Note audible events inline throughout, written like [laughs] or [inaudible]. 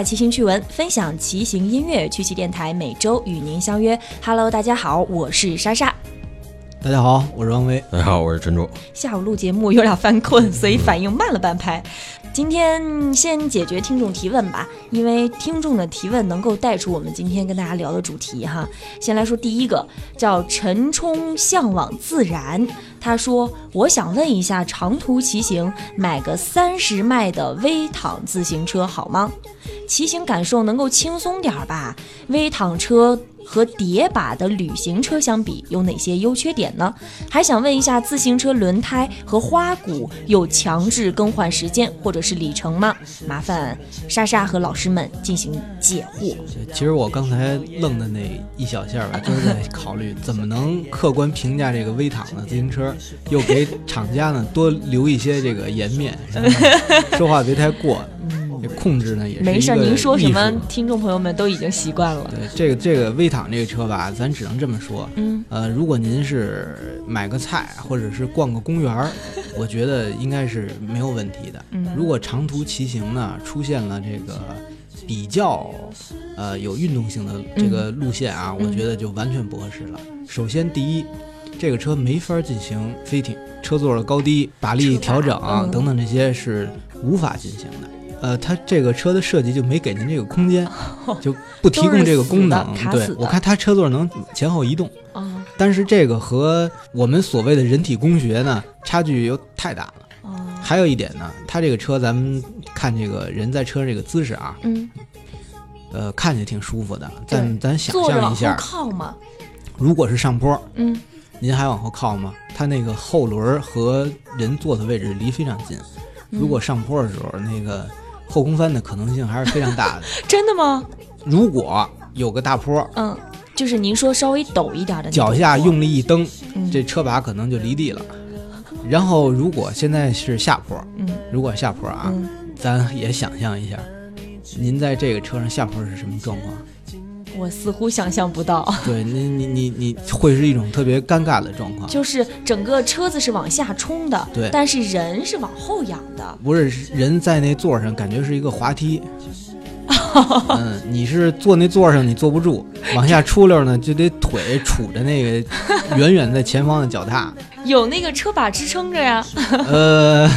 话骑行趣闻，分享骑行音乐。曲奇电台每周与您相约。Hello，大家好，我是莎莎。大家好，我是王威。大家好，我是陈卓。下午录节目有点犯困，所以反应慢了半拍。今天先解决听众提问吧，因为听众的提问能够带出我们今天跟大家聊的主题哈。先来说第一个，叫陈冲向往自然。他说：“我想问一下，长途骑行买个三十迈的微躺自行车好吗？骑行感受能够轻松点儿吧？微躺车。”和叠把的旅行车相比，有哪些优缺点呢？还想问一下，自行车轮胎和花鼓有强制更换时间或者是里程吗？麻烦莎莎和老师们进行解惑。其实我刚才愣的那一小下吧，就是在考虑怎么能客观评价这个微躺的自行车，又给厂家呢多留一些这个颜面，[laughs] 说话别太过。这控制呢也是没事，您说什么，听众朋友们都已经习惯了。对这个这个威躺这个车吧，咱只能这么说。嗯，呃，如果您是买个菜或者是逛个公园儿，我觉得应该是没有问题的。嗯，如果长途骑行呢，出现了这个比较呃有运动性的这个路线啊，我觉得就完全不合适了。首先，第一，这个车没法进行飞艇，车座的高低、把力调整等等这些是无法进行的。呃，它这个车的设计就没给您这个空间，[laughs] 就不提供这个功能。对我看它车座能前后移动，但是这个和我们所谓的人体工学呢，差距又太大了。还有一点呢，它这个车咱们看这个人在车上这个姿势啊，嗯，呃，看起来挺舒服的。咱咱想象一下，靠吗？如果是上坡，嗯，您还往后靠吗？它那个后轮和人坐的位置离非常近，如果上坡的时候那个。后空翻的可能性还是非常大的，[laughs] 真的吗？如果有个大坡，嗯，就是您说稍微陡一点的，脚下用力一蹬，这车把可能就离地了。然后如果现在是下坡，嗯，如果下坡啊，咱也想象一下，您在这个车上下坡是什么状况？我似乎想象不到，[laughs] 对你，你，你，你会是一种特别尴尬的状况，就是整个车子是往下冲的，对，但是人是往后仰的，不是人在那座上，感觉是一个滑梯。[laughs] 嗯，你是坐那座上，你坐不住，往下出溜呢，就得腿杵着那个远远在前方的脚踏。有那个车把支撑着呀。呃，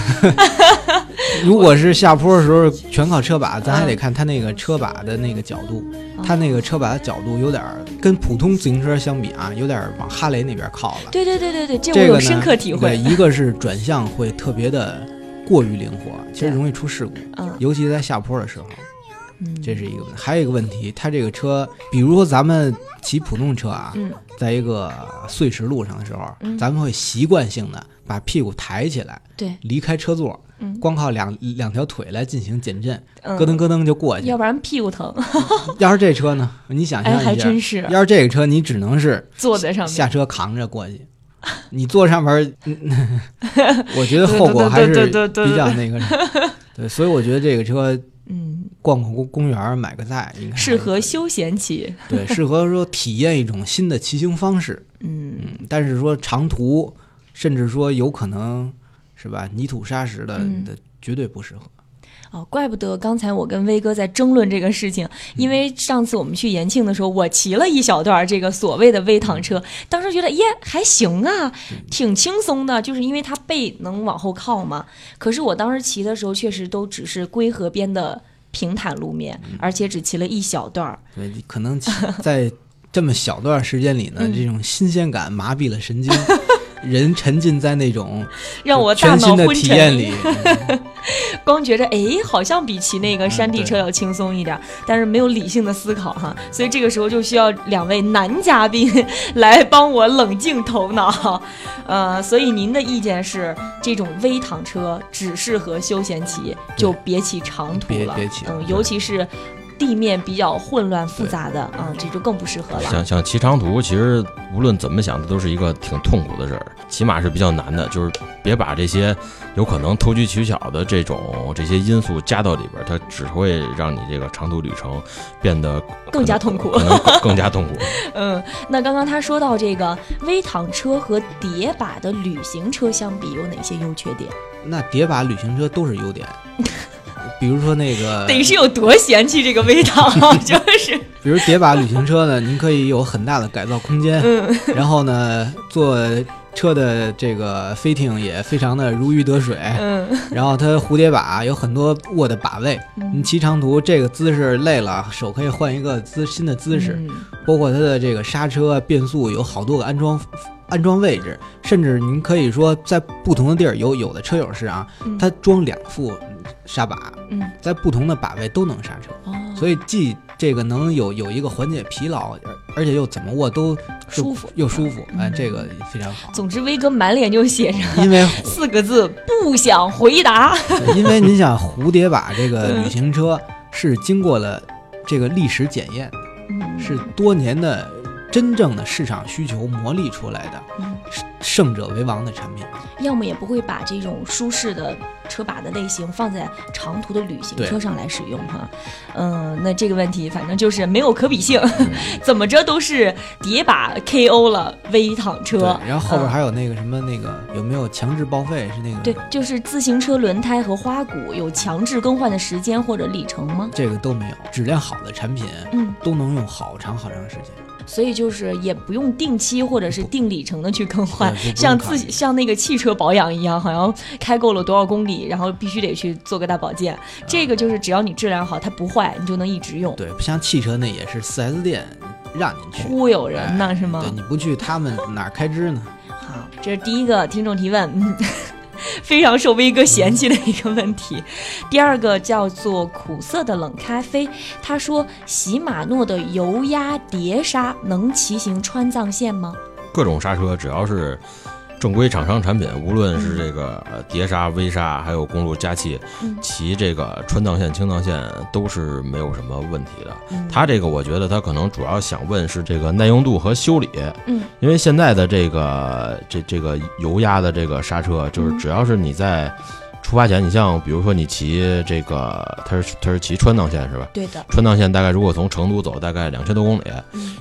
[laughs] 如果是下坡的时候全靠车把，咱还得看它那个车把的那个角度，它那个车把的角度有点跟普通自行车相比啊，有点往哈雷那边靠了。对对对对对，这我有深刻体会。一个是转向会特别的过于灵活，其实容易出事故，尤其在下坡的时候。这是一个问题，还有一个问题，它这个车，比如说咱们骑普通车啊，在一个碎石路上的时候，咱们会习惯性的把屁股抬起来，对，离开车座，光靠两两条腿来进行减震，咯噔咯噔就过去，要不然 [laughs] 屁股疼。要是这车呢？你想象一下，还真是。要是这个车，你只能是坐在上面，下车扛着过去。你坐上面，[laughs] 我觉得后果还是比较 [laughs] 那个。对，所以我觉得这个车。嗯，逛逛公公园买个菜，应该适合休闲骑。对，适合说体验一种新的骑行方式。嗯，但是说长途，甚至说有可能是吧，泥土沙石的的绝对不适合。哦，怪不得刚才我跟威哥在争论这个事情，因为上次我们去延庆的时候，我骑了一小段这个所谓的微躺车，当时觉得耶还行啊，挺轻松的，就是因为它背能往后靠嘛。可是我当时骑的时候，确实都只是龟河边的平坦路面，而且只骑了一小段儿。对，可能在这么小段时间里呢，这种新鲜感麻痹了神经。[laughs] 人沉浸在那种让我大脑昏沉里，[laughs] 光觉着哎，好像比骑那个山地车要轻松一点，但是没有理性的思考哈，所以这个时候就需要两位男嘉宾来帮我冷静头脑。[laughs] 呃，所以您的意见是，这种微躺车只适合休闲骑，就别骑长途了，别骑，嗯，尤其是。地面比较混乱复杂的啊，这就更不适合了。像像骑长途，其实无论怎么想，它都是一个挺痛苦的事儿，起码是比较难的。就是别把这些有可能投机取巧的这种这些因素加到里边，它只会让你这个长途旅程变得更加痛苦，可能 [laughs] 更加痛苦。嗯，那刚刚他说到这个微躺车和叠把的旅行车相比，有哪些优缺点？那叠把旅行车都是优点。比如说那个，[laughs] 得是有多嫌弃这个味道，[laughs] 就是。比如叠把旅行车呢，您可以有很大的改造空间，嗯，然后呢，坐车的这个飞艇也非常的如鱼得水，嗯，然后它蝴蝶把有很多握的把位，你骑长途这个姿势累了，手可以换一个姿新的姿势，包括它的这个刹车、变速有好多个安装。安装位置，甚至您可以说在不同的地儿有有的车友是啊，它装两副刹把，嗯，在不同的把位都能刹车，所以既这个能有有一个缓解疲劳，而而且又怎么握都舒服又舒服，哎，这个非常好。总之，威哥满脸就写着因为 [laughs] 四个字不想回答。[laughs] 因为你想蝴蝶把这个旅行车是经过了这个历史检验，是多年的。真正的市场需求磨砺出来的，胜者为王的产品，要么也不会把这种舒适的车把的类型放在长途的旅行车上来使用哈。嗯，那这个问题反正就是没有可比性，[laughs] 怎么着都是叠把 KO 了微躺车。然后后边还有那个什么那个有没有强制报废？是那个对，就是自行车轮胎和花鼓有强制更换的时间或者里程吗？这个都没有，质量好的产品，嗯，都能用好长好长时间。所以就是也不用定期或者是定里程的去更换，像自己像那个汽车保养一样，好像开够了多少公里，然后必须得去做个大保健。这个就是只要你质量好，它不坏，你就能一直用。对，不像汽车那也是四 S 店让您去忽悠人呢，是吗？对，你不去他们哪开支呢？好，这是第一个听众提问。[laughs] 非常受威哥嫌弃的一个问题。第二个叫做苦涩的冷咖啡，他说：“禧玛诺的油压碟刹能骑行川藏线吗？”各种刹车只要是。正规厂商产品，无论是这个碟刹、微刹，还有公路加气，骑这个川藏线、青藏线都是没有什么问题的。它这个，我觉得它可能主要想问是这个耐用度和修理。嗯，因为现在的这个这这个油压的这个刹车，就是只要是你在出发前，你像比如说你骑这个，它是它是骑川藏线是吧？对的。川藏线大概如果从成都走，大概两千多公里，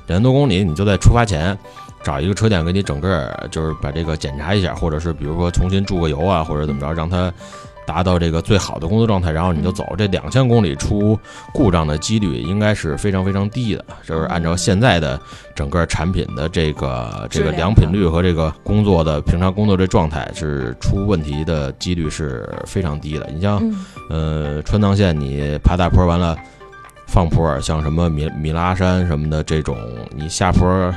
两千多公里，你就在出发前。找一个车店给你整个就是把这个检查一下，或者是比如说重新注个油啊，或者怎么着，让它达到这个最好的工作状态，然后你就走。这两千公里出故障的几率应该是非常非常低的，就是按照现在的整个产品的这个这个良品率和这个工作的平常工作这状态，是出问题的几率是非常低的。你像呃川藏线，你爬大坡完了放坡，像什么米米拉山什么的这种，你下坡。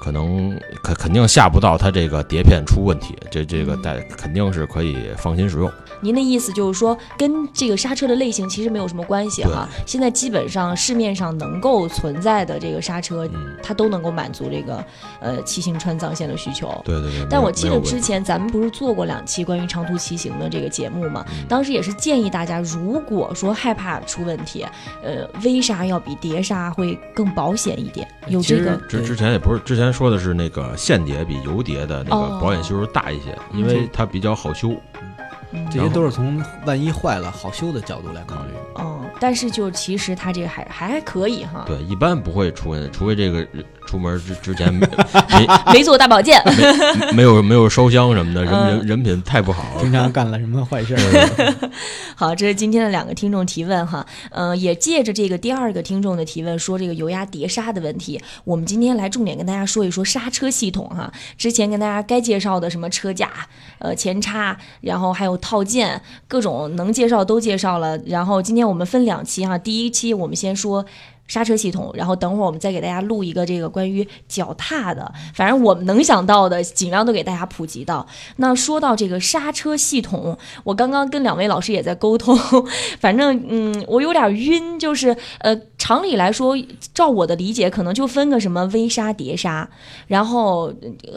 可能肯肯定下不到它这个碟片出问题，这这个带肯定是可以放心使用。您的意思就是说，跟这个刹车的类型其实没有什么关系哈。现在基本上市面上能够存在的这个刹车，它都能够满足这个呃骑行川藏线的需求。对对对。但我记得之前咱们不是做过两期关于长途骑行的这个节目嘛？当时也是建议大家，如果说害怕出问题，呃，微刹要比碟刹会更保险一点。有这个之之前也不是之前说的是那个线碟比油碟的那个保险系数大一些，因为它比较好修。这些都是从万一坏了好修的角度来考虑。哦，但是就其实它这个还还可以哈。对，一般不会出问题，除非这个。出门之之前 [laughs] 没没做大保健，没没有没有烧香什么的，人人人品太不好了，经常干了什么坏事。[laughs] 好，这是今天的两个听众提问哈，嗯，也借着这个第二个听众的提问，说这个油压碟刹的问题，我们今天来重点跟大家说一说刹车系统哈。之前跟大家该介绍的什么车架、呃前叉，然后还有套件，各种能介绍都介绍了。然后今天我们分两期哈，第一期我们先说。刹车系统，然后等会儿我们再给大家录一个这个关于脚踏的，反正我们能想到的，尽量都给大家普及到。那说到这个刹车系统，我刚刚跟两位老师也在沟通，[laughs] 反正嗯，我有点晕，就是呃，常理来说，照我的理解，可能就分个什么微刹、碟刹，然后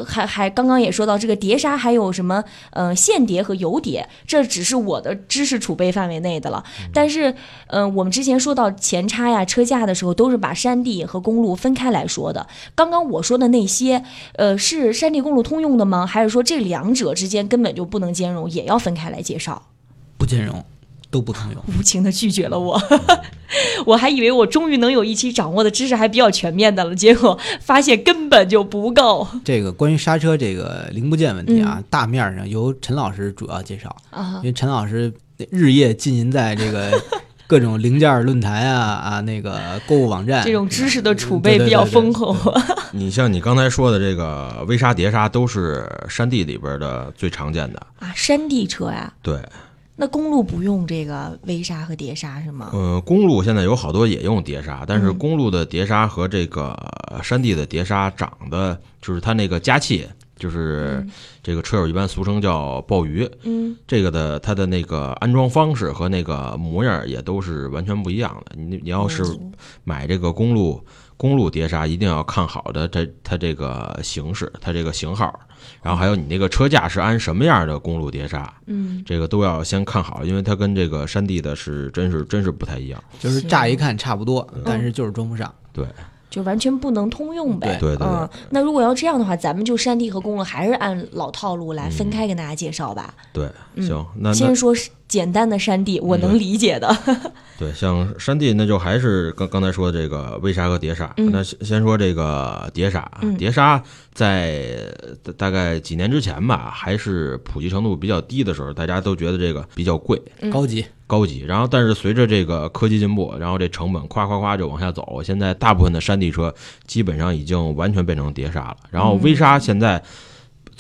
还还刚刚也说到这个碟刹还有什么呃线碟和油碟，这只是我的知识储备范围内的了。但是嗯，我们之前说到前叉呀、车架的。时候都是把山地和公路分开来说的。刚刚我说的那些，呃，是山地公路通用的吗？还是说这两者之间根本就不能兼容，也要分开来介绍？不兼容，都不通用。无情的拒绝了我，[laughs] 我还以为我终于能有一期掌握的知识还比较全面的了，结果发现根本就不够。这个关于刹车这个零部件问题啊，大面上由陈老师主要介绍啊，因为陈老师。日夜浸淫在这个 [laughs] 各种零件论坛啊啊那个购物网站，这种知识的储备比较丰厚。你像你刚才说的这个微刹、碟刹，都是山地里边的最常见的啊，山地车呀。对。那公路不用这个微刹和碟刹是吗？嗯，公路现在有好多也用碟刹，但是公路的碟刹和这个山地的碟刹长得就是它那个加气，就是这个车友一般俗称叫鲍鱼。嗯，这个的它的那个安装方式和那个模样也都是完全不一样的。你你要是买这个公路公路碟刹，一定要看好的它它这个形式，它这个型号。然后还有你那个车架是安什么样的公路碟刹？嗯，这个都要先看好，因为它跟这个山地的是真是真是不太一样。就是乍一看差不多，但是就是装不上。对，就完全不能通用呗。对对。嗯，那如果要这样的话，咱们就山地和公路还是按老套路来分开跟大家介绍吧。对，行，那先说简单的山地，我能理解的。[laughs] 对，像山地，那就还是刚刚才说的这个微刹和碟刹。那先先说这个碟刹，碟刹在大概几年之前吧，还是普及程度比较低的时候，大家都觉得这个比较贵、高级、高级。然后，但是随着这个科技进步，然后这成本夸夸夸就往下走，现在大部分的山地车基本上已经完全变成碟刹了。然后微刹现在。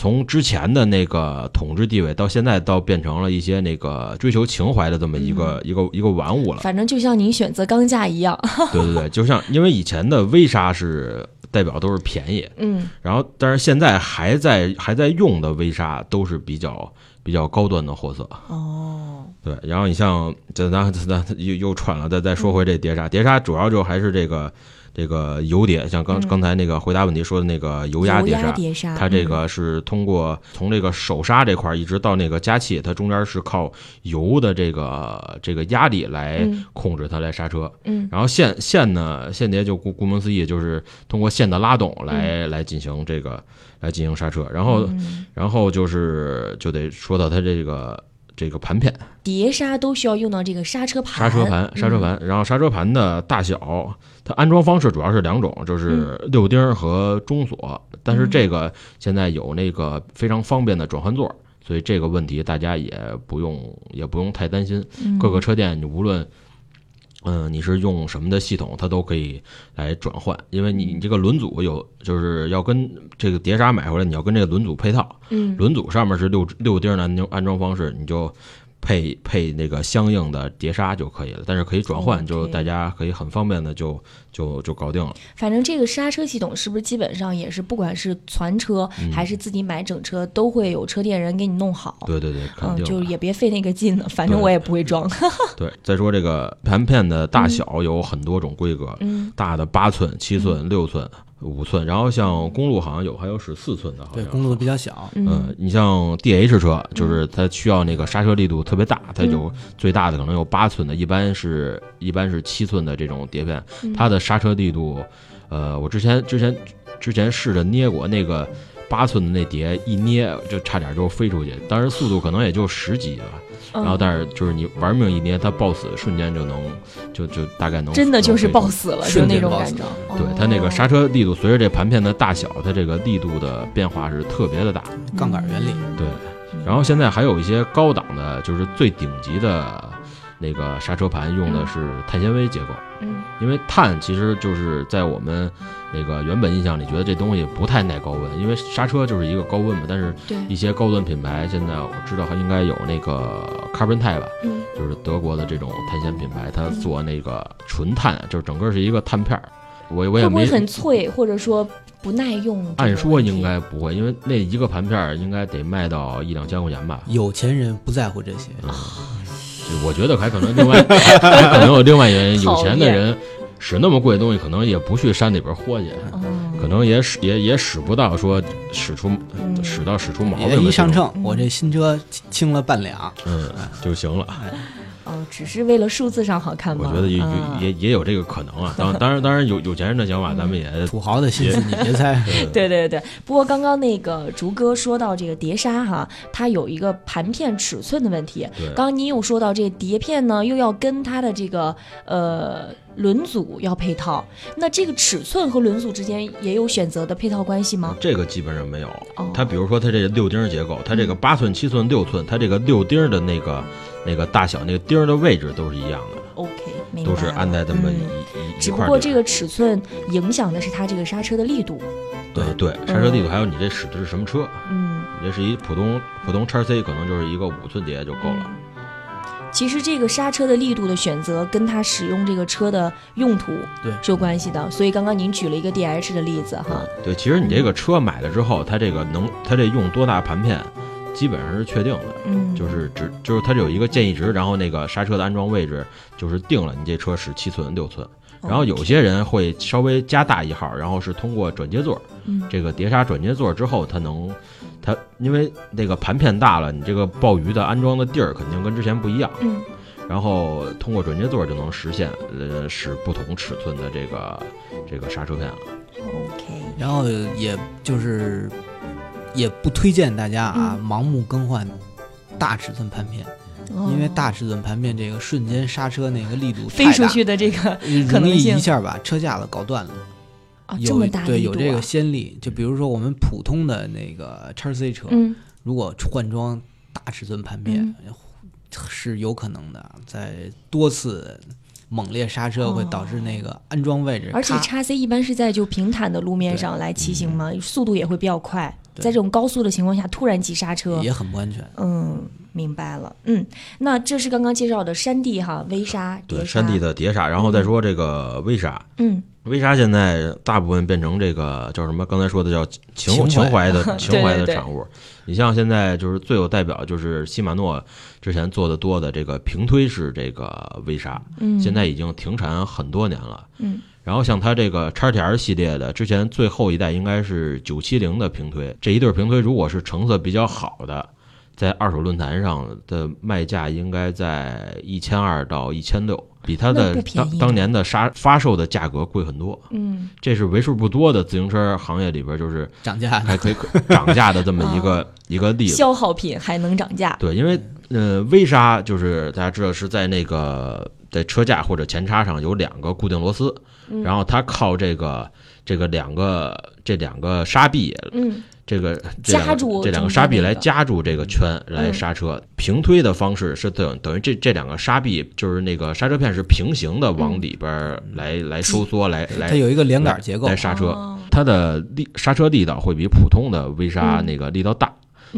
从之前的那个统治地位，到现在到变成了一些那个追求情怀的这么一个一个一个玩物了。反正就像您选择钢架一样。对对对，[laughs] 就像因为以前的微刹是代表都是便宜，嗯，然后但是现在还在还在用的微刹都是比较比较高端的货色。哦，对，然后你像这咱咱又又串了，再再说回这碟刹，碟刹主要就还是这个。这个油碟，像刚刚才那个回答问题说的那个油压碟刹，它这个是通过从这个手刹这块一直到那个加气，它中间是靠油的这个这个压力来控制它来刹车。嗯，然后线线呢，线碟就顾顾名思义就是通过线的拉动来来进行这个来进行刹车。然后然后就是就得说到它这个。这个盘片，碟刹都需要用到这个刹车盘。刹车盘，刹车盘，然后刹车盘的大小，它安装方式主要是两种，就是六钉和中锁。但是这个现在有那个非常方便的转换座，所以这个问题大家也不用也不用太担心。各个车店你无论。嗯，你是用什么的系统，它都可以来转换，因为你你这个轮组有，就是要跟这个碟刹买回来，你要跟这个轮组配套。嗯，轮组上面是六六钉的安安装方式，你就。配配那个相应的碟刹就可以了，但是可以转换，就大家可以很方便的就就就搞定了。反正这个刹车系统是不是基本上也是，不管是攒车还是自己买整车，都会有车店人给你弄好。对对对，肯定。就也别费那个劲了，反正我也不会装。[laughs] 对，再说这个盘片的大小有很多种规格，大的八寸、七寸、六寸。五寸，然后像公路好像有，还有是四寸的，好像对公路比较小。嗯，你像 D H 车，就是它需要那个刹车力度特别大，它有最大的可能有八寸的，一般是一般是七寸的这种碟片，它的刹车力度，呃，我之前之前之前试着捏过那个八寸的那碟，一捏就差点就飞出去，当时速度可能也就十几吧。然后，但是就是你玩命一捏，它爆死瞬间就能，就就大概能真的就是爆死了，就那种感觉。对它那个刹车力度，随着这盘片的大小，它这个力度的变化是特别的大。杠杆原理。对。然后现在还有一些高档的，就是最顶级的那个刹车盘，用的是碳纤维结构。嗯。因为碳其实就是在我们。那个原本印象里觉得这东西不太耐高温，因为刹车就是一个高温嘛。但是一些高端品牌现在我知道还应该有那个 Carbon 钛吧，就是德国的这种碳纤品牌，它做那个纯碳，就是整个是一个碳片儿。我我也没很脆，或者说不耐用。按说应该不会，因为那一个盘片应该得卖到一两千块钱吧。有钱人不在乎这些，我觉得还可能另外 [laughs] 还可能有另外原因，有钱的人。使那么贵的东西，可能也不去山里边豁去，可能也使也也使不到说使出使到使出毛病。一上秤，我这新车轻了半两，嗯，就行了。哦，只是为了数字上好看吗？我觉得也也也有这个可能啊。当当然当然有有钱人的想法，咱们也土豪的心思你别猜。[laughs] 对对对。不过刚刚那个竹哥说到这个碟刹哈，它有一个盘片尺寸的问题。刚刚您又说到这碟片呢，又要跟它的这个呃轮组要配套，那这个尺寸和轮组之间也有选择的配套关系吗？这个基本上没有。它比如说它这六钉结构，它这个八寸、七寸、六寸，它这个六钉的那个。那个大小、那个钉儿的位置都是一样的。OK，明白。都是按在这么一一一只不过这个尺寸影响的是它这个刹车的力度。对对，刹车力度还有你这使的是什么车？嗯，你这是一普通普通叉 C，可能就是一个五寸碟就够了。其实这个刹车的力度的选择，跟它使用这个车的用途对是有关系的。所以刚刚您举了一个 DH 的例子哈。对，其实你这个车买了之后，它这个能它这用多大盘片，基本上是确定的。嗯，就是只就是它有一个建议值，然后那个刹车的安装位置就是定了，你这车是七寸六寸。然后有些人会稍微加大一号，然后是通过转接座，嗯，这个碟刹转接座之后，它能，它因为那个盘片大了，你这个鲍鱼的安装的地儿肯定跟之前不一样，嗯，然后通过转接座就能实现，呃，使不同尺寸的这个这个刹车片了。OK，然后也就是也不推荐大家啊、嗯。盲目更换大尺寸盘片，因为大尺寸盘片这个瞬间刹车那个力度飞出去的这个可容易能一下把车架子搞断了。啊，这有么大对有这个先例，就比如说我们普通的那个叉 C 车，嗯。如果换装大尺寸盘片，是有可能的，在多次猛烈刹车会导致那个安装位置咔，而且叉 C 一般是在就平坦的路面上来骑行嘛，速度也会比较快，对在这种高速的情况下突然急刹车，也很不安全。嗯，明白了。嗯，那这是刚刚介绍的山地哈微刹、对，山地，的碟刹，然后再说这个微刹，嗯，微刹现在大部分变成这个叫什么？刚才说的叫情情怀的情怀的 [laughs] 产物。你像现在就是最有代表就是禧玛诺之前做的多的这个平推式这个微刹，嗯现在已经停产很多年了。嗯，然后像它这个叉 T R 系列的，之前最后一代应该是九七零的平推，这一对平推如果是成色比较好的，在二手论坛上的卖价应该在一千二到一千六，比它的当当年的杀发售的价格贵很多。嗯这是为数不多的自行车行业里边就是涨价还可以涨价的这么一个 [laughs] 一个例子。消耗品还能涨价，对，因为呃，微刹就是大家知道是在那个在车架或者前叉上有两个固定螺丝，嗯然后它靠这个这个两个这两个刹臂，嗯这个这两个夹住这两个中刹臂来夹住这个圈来嗯刹车。平推的方式是等等于这这两个刹臂就是那个刹车片是平行的往嗯里边儿来来收缩来来它有一个连杆结构来，刹车。哦它的力刹车力道会比普通的微刹嗯那个力道大，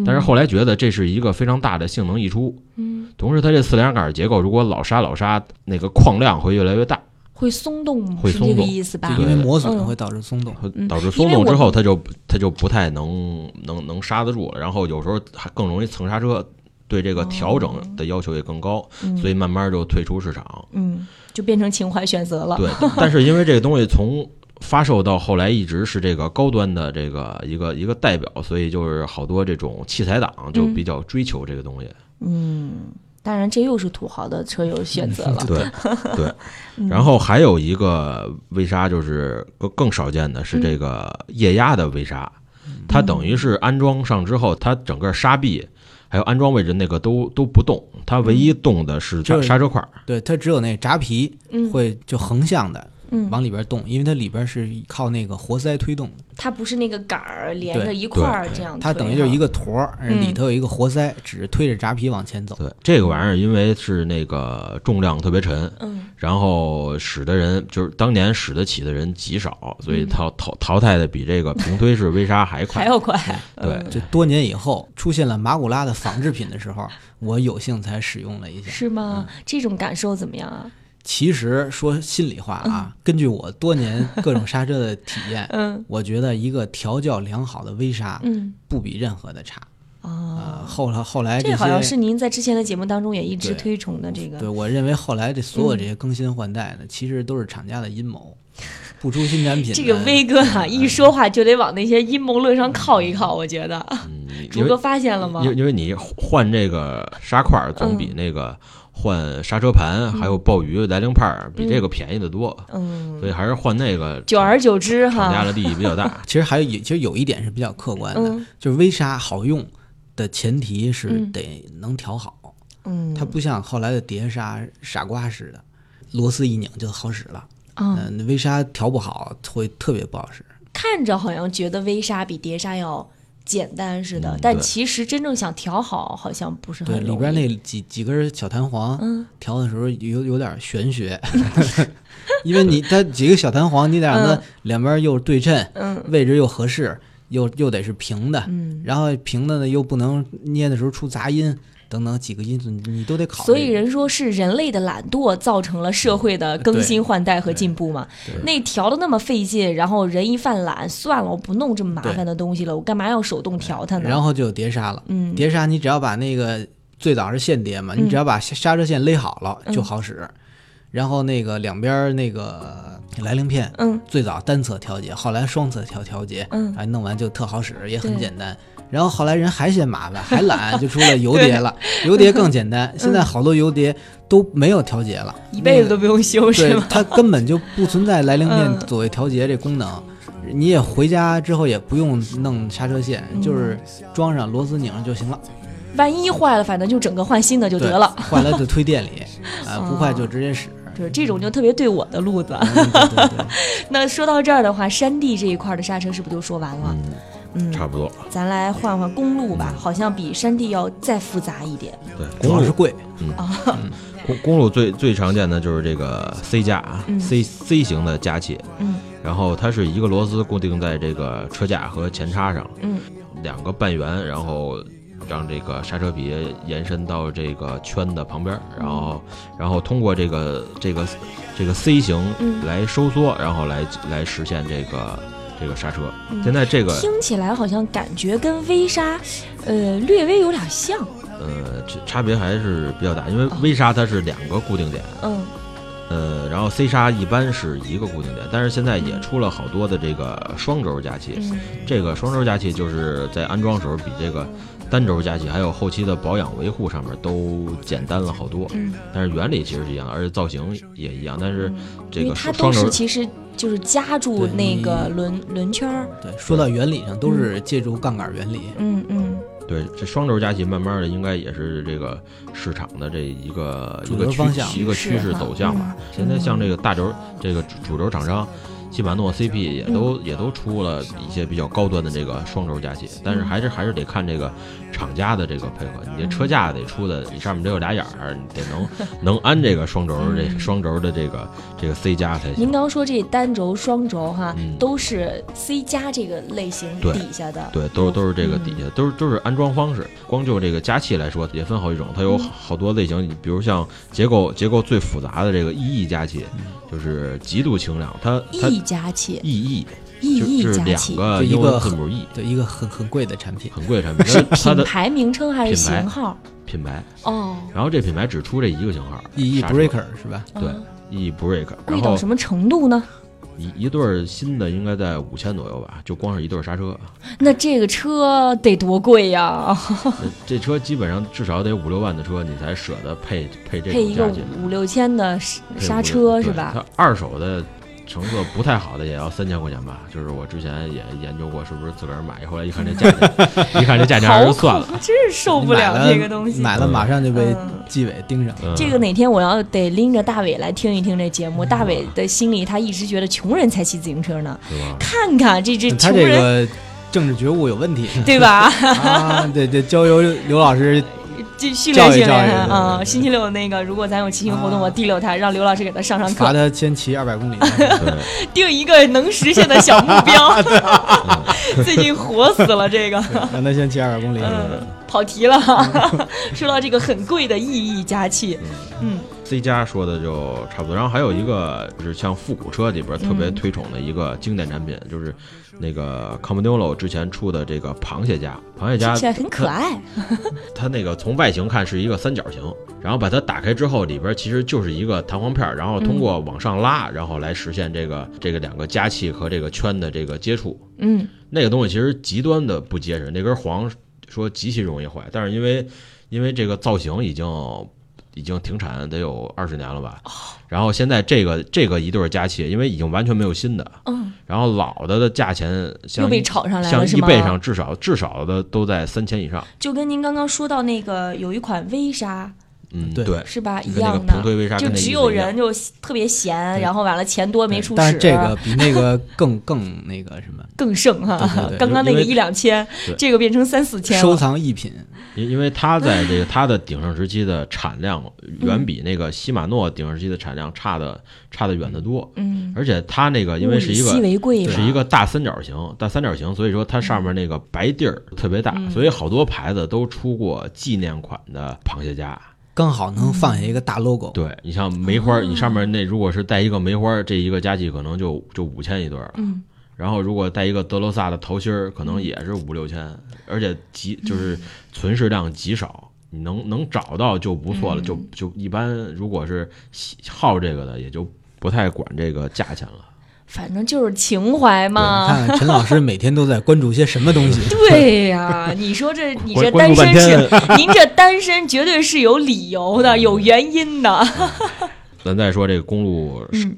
但是后来觉得这是一个非常大的性能溢出。嗯，同时它这四连杆结构如果老刹老刹，那个矿量会越来越大，会松动，会松动意思吧？就因为磨损嗯会导致松动。会嗯导致松动之后，它就它就不太能能能刹得住了，然后有时候还更容易蹭刹车。对这个调整的要求也更高，嗯所以慢慢就退出市场。嗯，就变成情怀选择了。对，但是因为这个东西从发售到后来一直是这个高端的这个一个一个代表，所以就是好多这种器材党就比较追求这个东西。嗯，当然这又是土豪的车友选择了。对 [laughs] 对，[laughs] 嗯然后还有一个微刹，就是更更少见的是这个液压的微刹，它等于是安装上之后，它整个刹臂还有安装位置那个都都不动，它唯一动的是刹车块儿。对，它只有那闸皮嗯会就横向的嗯，往里边动，因为它里边是靠那个活塞推动的，它不是那个杆儿连着一块儿这样，它等于就是一个坨儿，嗯里头有一个活塞，只是推着闸皮往前走。对，这个玩意儿因为是那个重量特别沉，嗯然后使的人就是当年使得起的人极少，所以淘淘淘汰的比这个平推式微刹还快 [laughs] 还。要快。对嗯这多年以后出现了马古拉的仿制品的时候，我有幸才使用了一下。是吗？这种感受怎么样啊？其实说心里话啊，根据我多年各种刹车的体验，嗯我觉得一个调教良好的微刹嗯不比任何的差。啊，哦，后来后来这些好像是您在之前的节目当中也一直推崇的这个。对我认为后来这所有这嗯些更新换代呢，其实都是厂家的阴谋，[laughs] 不出新产品。这个威哥啊，一说话就得往那些阴谋论上靠一靠，我觉得。嗯，因竹哥发现了吗？因因为你换这个沙块总比那个换刹车盘还有鲍鱼来灵派儿比这个便宜的多，嗯，所以还是换那个久而久之哈，厂家的利益比较大。[laughs] 其实还有其实有一点是比较客观的，嗯。就是微刹好用的前提是嗯。得能调好，嗯，它不像后来的碟刹傻瓜似的，螺丝一拧就好使了。啊，嗯、那微刹调不好会特别不好使。看着好像觉得微刹比碟刹要简单似的，但其实真正想调好，好像不是很对里边那几几根小弹簧，嗯，调的时候有有点玄学，[laughs] 因为你它几个小弹簧，你得让它两边又对称，嗯，位置又合适，又又得是平的，嗯，然后平的呢又不能捏的时候出杂音。等等几个因素，你都得考虑。所以人说是人类的懒惰造成了社会的更新换代和进步嘛？那调的那么费劲，然后人一犯懒，算了，我不弄这么麻烦的东西了，我干嘛要手动调它呢？然后就有碟刹了。嗯，碟刹你只要把那个最早是线碟嘛，你只要把刹车线勒好了就好使。然后那个两边那个来令片，嗯，最早单侧调节，后来双侧调调节，嗯，哎，弄完就特好使，也很简单。然后后来人还嫌麻烦，[laughs] 还懒，就出了油碟了。油碟更简单，现在好多油碟都没有调节了，一辈子都不用修，是吗？它根本就不存在来令片左右调节这功能，你也回家之后也不用弄刹车线，就是装上螺丝拧上就行了。万一坏了，反正就整个换新的就得了。坏了就推店里，[laughs] 啊，不坏就直接使。对，这种就特别对我的路子。[laughs] 那说到这儿的话，山地这一块的刹车是不是就说完了？嗯，差不多。咱来换换公路吧，好像比山地要再复杂一点。对，公路是贵。嗯啊，公公路最最常见的就是这个 C 架啊，C C 型的加气。嗯。然后它是一个螺丝固定在这个车架和前叉上。嗯。两个半圆，然后让这个刹车皮延伸到这个圈的旁边，然后然后通过这个这个这个 C 型来收缩，然后来来实现这个。这个刹车，现在这个听起来好像感觉跟微刹，呃，略微有点像。呃，差别还是比较大，因为微刹它是两个固定点，嗯，呃，然后 C 刹一般是一个固定点，但是现在也出了好多的这个双轴加气。这个双轴加气就是在安装时候比这个单轴加气还有后期的保养维护上面都简单了好多。嗯，但是原理其实是一样，而且造型也一样，但是这个双轴其实。就是夹住那个轮轮圈儿。对，说到原理上，都是借助杠杆原理。嗯嗯。对，这双轴加气慢慢的应该也是这个市场的这一个一个方向，一个趋势走向吧。现在像这个大轴这个主轴厂商。西马诺 CP 也都也都出了一些比较高端的这个双轴加气，但是还是还是得看这个厂家的这个配合，你这车架得出的，你上面得有俩眼儿，你得能能安这个双轴这双轴的这个这个 C 加才行。您刚说这单轴双轴哈，都是 C 加这个类型底下的，对，都都是这个底下，都是都是安装方式。光就这个加气来说，也分好几种，它有好多类型，比如像结构结构最复杂的这个 EE 加气。就是极度轻量，它 E 加气，E E E E 加气，两个一个字母 E，对，一个很很贵的产品，很贵的产品，是品牌名称还是型号？品牌哦，然后这品牌只出这一个型号，E E Breaker 是吧？对，E Breaker，贵到什么程度呢？一一对新的应该在五千左右吧，就光是一对刹车。那这个车得多贵呀？[laughs] 这车基本上至少得五六万的车，你才舍得配配这配一个五六千的刹车是吧？它二手的。成色不太好的也要三千块钱吧，就是我之前也研究过，是不是自个儿买？后来一看这价钱，[laughs] 一看这价钱还是算了，真是受不了这个东西。买了马上就被纪委盯上。这个哪天我要得拎着大伟来听一听这节目。大伟的心里他一直觉得穷人才骑自行车呢，看看这这穷人，他这个政治觉悟有问题，对吧？[laughs] 啊，对对，交由刘老师。训练训练啊！星期六那个，如果咱有骑行活动，我第六他让刘老师给他上上课，罚他先骑二百公里，[laughs] 定一个能实现的小目标。[laughs] [laughs] 最近火死了这个，让他先骑二百公里。跑题了，说到这个很贵的意义加气，嗯，C 加说的就差不多。然后还有一个就是像复古车里边特别推崇的一个经典产品，就是那个 c o m m o d o 之前出的这个螃蟹夹。螃蟹夹很可爱，[laughs] 它那个从外形看是一个三角形，然后把它打开之后，里边其实就是一个弹簧片，然后通过往上拉，然后来实现这个这个两个夹器和这个圈的这个接触。嗯，那个东西其实极端的不结实，那根簧。说极其容易坏，但是因为因为这个造型已经已经停产得有二十年了吧，然后现在这个这个一对加气，因为已经完全没有新的，嗯，然后老的的价钱像被炒上来了，像一倍上至少至少的都在三千以上。就跟您刚刚说到那个有一款微刹。嗯，对。对，是吧？一跟那个样的就只有人就特别闲，然后完了钱多没处使，但是这个比那个更更那个什么，[laughs] 更盛哈刚刚那个一两千，这个变成三四千收藏一品。因因为它在这个它的鼎盛时期的产量远比那个西马诺鼎盛时期的产量差的差的远得多，嗯，而且它那个因为是一个为贵嘛，是一个大三角形，大三角形，所以说它上面那个白地儿特别大，所以好多牌子都出过纪念款的螃蟹夹。刚好能放下一个大 logo，对你像梅花，你上面那如果是带一个梅花，这一个加起可能就就五千一对了。嗯，然后如果带一个德罗萨的头芯儿，可能也是五六千，而且极就是存世量极少，你能能找到就不错了。就就一般，如果是喜好这个的，也就不太管这个价钱了。反正就是情怀嘛。你看陈老师每天都在关注些什么东西？[laughs] 对呀、你说这你这单身是 [laughs] 您这单身绝对是有理由的，有原因的。咱再说这个公路，嗯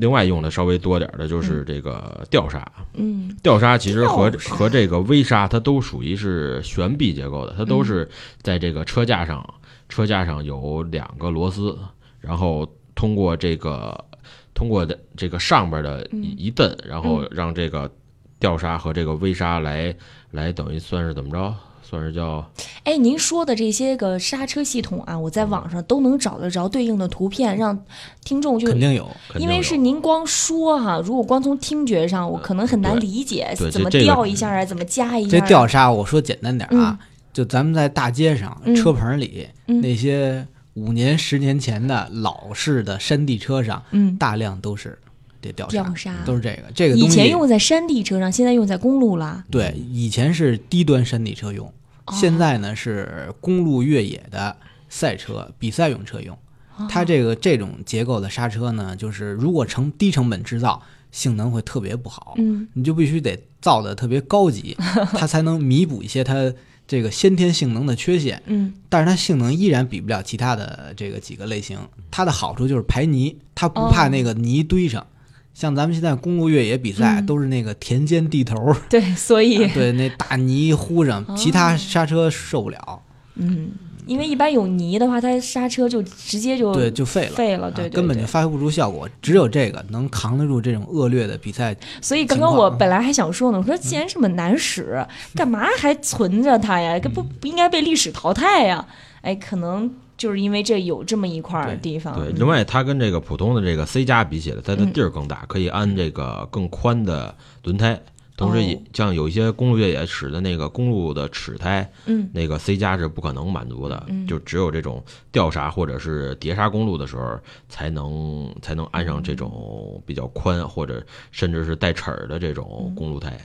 另外用的稍微多点儿的就是这个吊刹。嗯。吊刹其实和和这个微刹它都属于是悬臂结构的，它都是在这个车架上，车架上有两个螺丝，然后通过这个通过的这个上边的一一蹬，然后让这个吊刹和这个微刹来来等于算是怎么着？算是叫哎，您说的这些个刹车系统啊，我在网上都能找得着对应的图片，让听众就肯定有。因为是您光说哈、如果光从听觉上，我可能很难理解怎么调一下啊，怎么加一。这吊刹，我说简单点啊，就咱们在大街上、嗯车棚里、嗯那些五年、十年前的老式的山地车上，嗯，大量都是这吊吊刹都是这个。这个以东西前用在山地车上，现在用在公路了。对，以前是低端山地车用，哦现在呢是公路越野的赛车、比赛用车用。哦它这个这种结构的刹车呢，就是如果成低成本制造，性能会特别不好。嗯你就必须得造的特别高级，[laughs] 它才能弥补一些它这个先天性能的缺陷。嗯但是它性能依然比不了其他的这个几个类型。它的好处就是排泥，它不怕那个泥堆上。像咱们现在公路越野比赛、嗯都是那个田间地头，对，所以对那大泥糊上，其他刹车受不了，嗯，因为一般有泥的话，它刹车就直接就对，就废了。废了，对对啊根本就发挥不出效果。只有这个能扛得住这种恶劣的比赛。所以刚刚我本来还想说呢，我说既然这么难使，干嘛还存着它呀？不不应该被历史淘汰呀？哎，可能就是因为这有这么一块儿地方。对，嗯另外它跟这个普通的这个 C 加比起来，它的嗯地儿更大，可以安这个更宽的轮胎。同时也哦像有一些公路越野使的那个公路的齿胎，嗯那个 C 加是不可能满足的，嗯就只有这种吊刹或者是碟刹公路的时候，才能才能安上这种比较宽或者甚至是带齿儿的这种公路胎。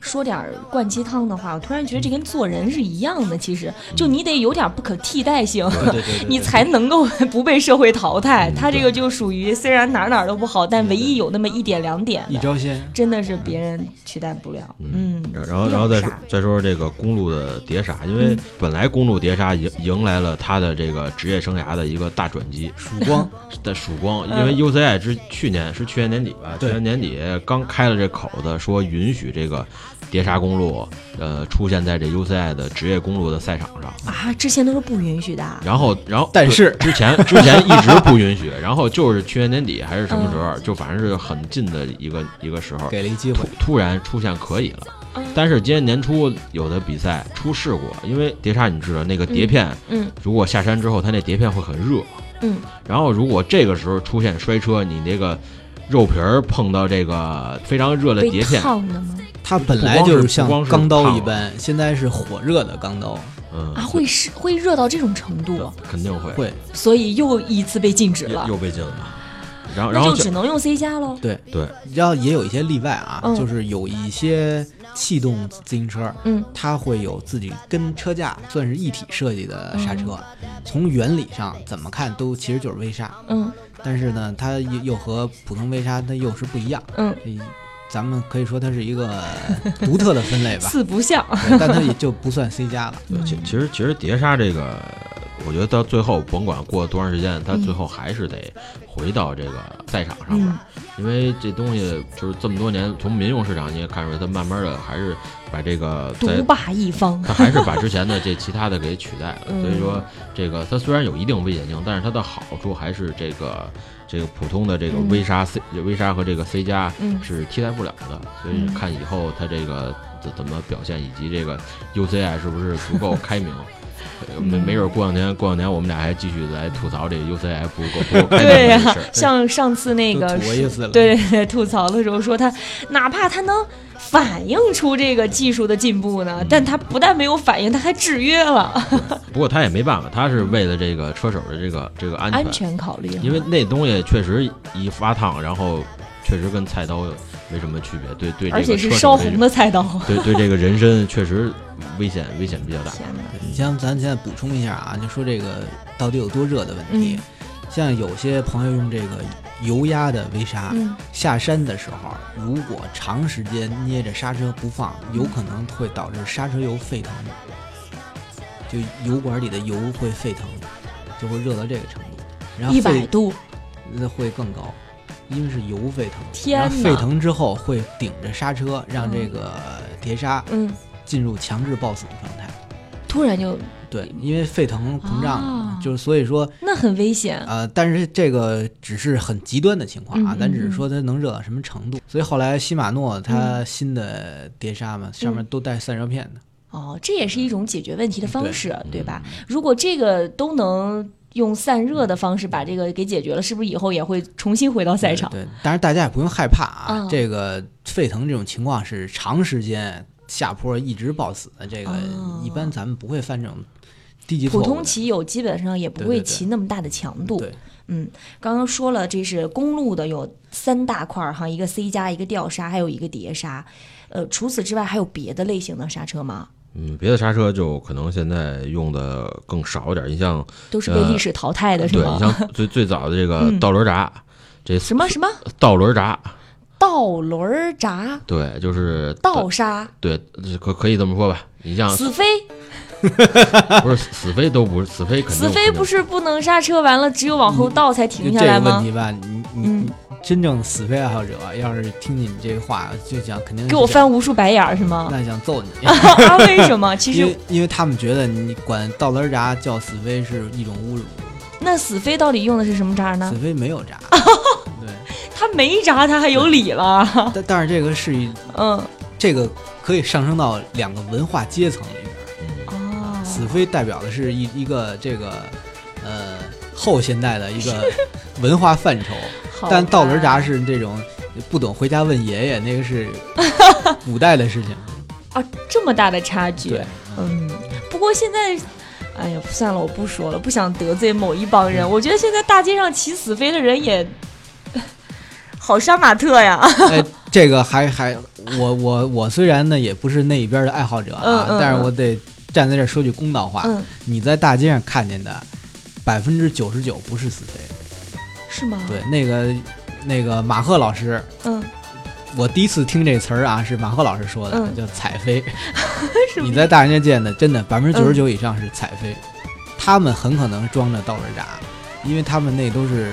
说点儿灌鸡汤的话，我突然觉得这跟做人是一样的。其实，就你得有点不可替代性，[laughs] 你才能够 [laughs] 不被社会淘汰。他这个就属于虽然哪哪都不好，但唯一有那么一点两点，一招鲜，真的是别人取代不了。嗯，然然后，然后再说再说说这个公路的碟刹，因为本来公路碟刹迎迎来了他的这个职业生涯的一个大转机，曙光。[laughs] 的曙光，因为 UCI 之去年是去年年底吧，去年年底刚开了这口子，说允许这个碟刹公路，呃，出现在这 UCI 的职业公路的赛场上。啊，之前都是不允许的。然后，然后，但是之前之前一直不允许，然后就是去年年底还是什么时候，就反正是很近的一个一个时候，给了一机会突，突然出现可以了嗯。但是今年年初有的比赛出事故，因为碟刹你知道那个碟片，嗯如果下山之后它那碟片会很热，嗯，然后如果这个时候出现摔车，你那个肉皮儿碰到这个非常热的碟片，烫的吗？它本来就是像钢刀一般，现在是火热的钢刀，嗯啊，会是会热到这种程度，肯定会会所以又一次被禁止了又。被禁了。然后然后就只能用 C 加喽。对对，然后也有一些例外啊，嗯就是有一些气动自行车，嗯，它会有自己跟车架算是一体设计的刹车，从原理上怎么看都其实就是微刹，嗯但是呢，它又又和普通微杀它又是不一样，嗯，咱们可以说它是一个 [laughs] 独特的分类吧，四不像。但它也就不算 C 加了。对其其实其实碟刹这个我觉得到最后，甭管过多长时间，他最后还是得回到这个赛场上面，因为这东西就是这么多年，从民用市场你也看出来，他慢慢的还是把这个独霸一方，[laughs] 他还是把之前的这其他的给取代了。[laughs] 所以说，这个它虽然有一定危险性，但是它的好处还是这个这个普通的这个微杀 C 微杀和这个 C 加是替代不了的。所以看以后它这个怎怎么表现，以及这个 UCI 是不是足够开明。没没准过两天，过两年我们俩还继续来吐槽这个 UCF [laughs] 不够不够对呀，像上次那个对 [laughs] 吐槽的时候说他，哪怕他能反映出这个技术的进步呢，但他不但没有反应，他还制约了。不过他也没办法，他是为了这个车手的这个这个安全。安全考虑，因为那东西确实一发烫，然后确实跟菜刀没什么区别。对对，而且是烧红的菜刀。对对，这个人参确实。危险危险比较大。你像咱现在补充一下啊，就说这个到底有多热的问题。像有些朋友用这个油压的微刹，下山的时候，如果长时间捏着刹车不放，有可能会导致刹车油沸腾，就油管里的油会沸腾，就会热到这个程度。然后一百度，那会更高，因为是油沸腾。天沸腾之后会顶着刹车，让这个碟刹，嗯。进入强制抱死的状态，突然就对，因为沸腾膨胀了，就是所以说那很危险。呃，但是这个只是很极端的情况啊，咱只是说它能热到什么程度。所以后来西马诺它新的碟刹嘛，上面都带散热片的。哦，这也是一种解决问题的方式，对吧？如果这个都能用散热的方式把这个给解决了，是不是以后也会重新回到赛场？对，当然大家也不用害怕啊，这个沸腾这种情况是长时间。下坡一直抱死的这个，一般咱们不会犯这种低级普通骑友基本上也不会骑那么大的强度。对嗯，刚刚说了，这是公路的有三大块哈，一个 C 加，一个吊刹，还有一个碟刹。呃，除此之外还有别的类型的刹车吗？嗯，别的刹车就可能现在用的更少一点。你像都是被历史淘汰的，是吗？对，你像最 [laughs] 最早的这个倒轮闸，这什么什么倒轮闸。倒轮闸，对，就是倒刹，对，可可以这么说吧。你像死飞 [laughs] [laughs] 不是死飞都不是死飞，肯定死飞不是不能刹车，完了只有往后倒才停下来吗？这个问题吧，你你真正死飞爱好者要是听你这个话，就想肯定给我翻无数白眼儿是吗？那想揍你 [laughs] 啊？为什么？其实因为他们觉得你管倒轮闸叫死飞是一种侮辱。那死飞到底用的是什么闸呢？死飞没有闸。[laughs] 对他没闸，他还有理了。但但是这个是一，嗯，这个可以上升到两个文化阶层里边。哦，死飞代表的是一一个这个，呃，后现代的一个 [laughs] 文化范畴。但倒轮闸是这种不懂回家问爷爷，那个是 [laughs] 古代的事情。啊，这么大的差距。对，嗯。不过现在，哎呀，算了，我不说了，不想得罪某一帮人。我觉得现在大街上骑死飞的人也。[laughs] 好杀马特呀！哎，这个还还，我我我虽然呢也不是那一边的爱好者啊，但是我得站在这说句公道话，你在大街上看见的百分之九十九不是死飞，是吗？对，那个那个马赫老师，嗯，我第一次听这词儿啊，是马赫老师说的，叫彩飞。[laughs] 你在大人家见的真的百分之九十九以上是彩飞，他们很可能装着倒着炸，因为他们那都是。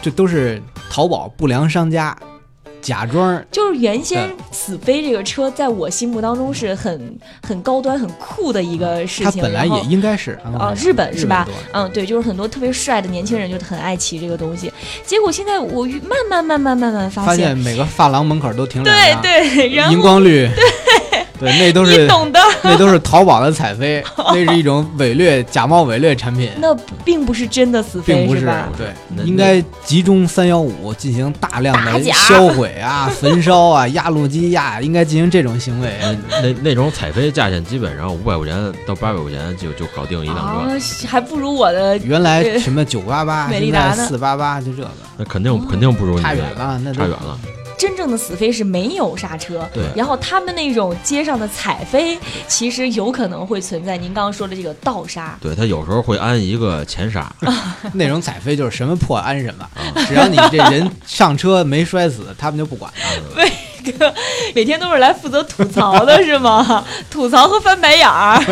这都是淘宝不良商家假装，就是原先死飞这个车，在我心目当中是很很高端、很酷的一个事情。它本来也应该是啊，日本是吧？嗯，对，就是很多特别帅的年轻人就很爱骑这个东西。结果现在我慢慢慢慢慢慢发现，每个发廊门口都停对对，荧光绿对。对，那都是你懂的，[laughs] 那都是淘宝的彩飞，那是一种伪劣、假冒伪劣产品。那并不是真的死飞，是吧？对，应该集中三幺五进行大量的销毁啊、[laughs] 焚烧啊、压路机压，应该进行这种行为。那那种彩飞价钱基本上五百块钱到八百块钱就就搞定一辆车，还不如我的 [laughs] 原来什么九八八，现在四八八，就这个。那肯定肯定不如你差远了，那差远了。真正的死飞是没有刹车，对。然后他们那种街上的踩飞，其实有可能会存在您刚刚说的这个倒刹。对，他有时候会安一个前刹。[laughs] 那种踩飞就是什么破安什么，只要你这人上车没摔死，他们就不管。[laughs] 魏哥每天都是来负责吐槽的是吗？[laughs] 吐槽和翻白眼儿。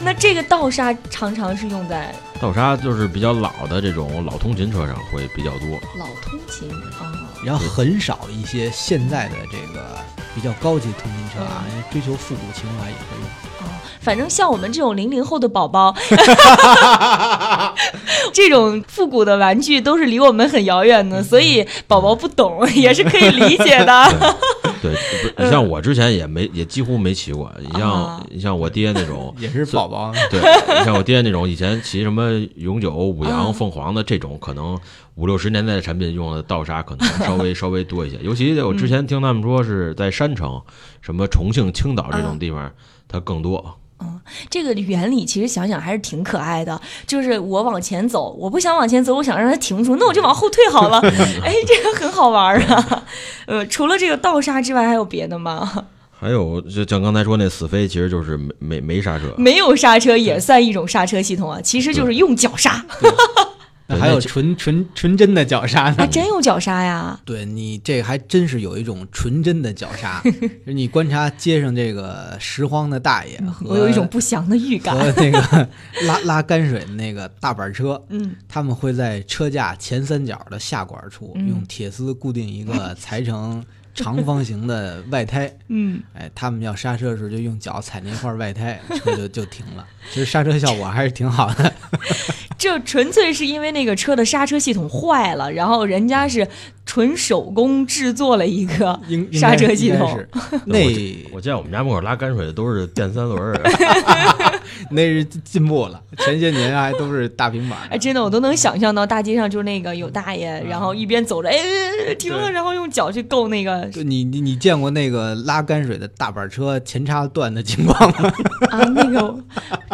那这个倒刹常常是用在倒刹，就是比较老的这种老通勤车上会比较多。老通勤啊，然后很少一些现在的这个比较高级通勤车啊，追求复古情怀也会用。哦，反正像我们这种零零后的宝宝，[laughs] 这种复古的玩具都是离我们很遥远的，所以宝宝不懂也是可以理解的。[laughs] 对，不你像我之前也没也几乎没骑过。你像你像我爹那种也是宝宝，对，你像我爹那种以前骑什么永久、五羊、凤凰的这种，可能五六十年代的产品用的倒刹可能稍微 [laughs] 稍微多一些。尤其我之前听他们说是在山城，什么重庆、青岛这种地方，它更多。嗯，这个原理其实想想还是挺可爱的。就是我往前走，我不想往前走，我想让它停住，那我就往后退好了。[laughs] 哎，这个很好玩啊。呃，除了这个倒刹之外，还有别的吗？[laughs] 还有，就像刚才说那死飞，其实就是没没没刹车，没有刹车也算一种刹车系统啊。其实就是用脚刹。还有纯纯纯真的脚刹呢？还真有脚刹呀！对你这还真是有一种纯真的脚刹。[laughs] 你观察街上这个拾荒的大爷，我有一种不祥的预感。和那个 [laughs] 拉拉泔水的那个大板车，嗯，他们会在车架前三角的下管处用铁丝固定一个裁成。长方形的外胎，[laughs] 嗯，哎，他们要刹车的时候就用脚踩那块外胎，车就就停了。其实刹车效果还是挺好的。这纯粹是因为那个车的刹车系统坏了，然后人家是纯手工制作了一个 [laughs] 刹车系统。[laughs] 那我见我们家门口拉泔水的都是电三轮，[laughs] [laughs] 那是进步了。前些年还都是大平板。哎，真的，我都能想象到大街上就是那个有大爷，然后一边走着，哎，停了，然后用脚去够那个。就你你你见过那个拉泔水的大板车前叉断的情况吗？[laughs] 啊，那个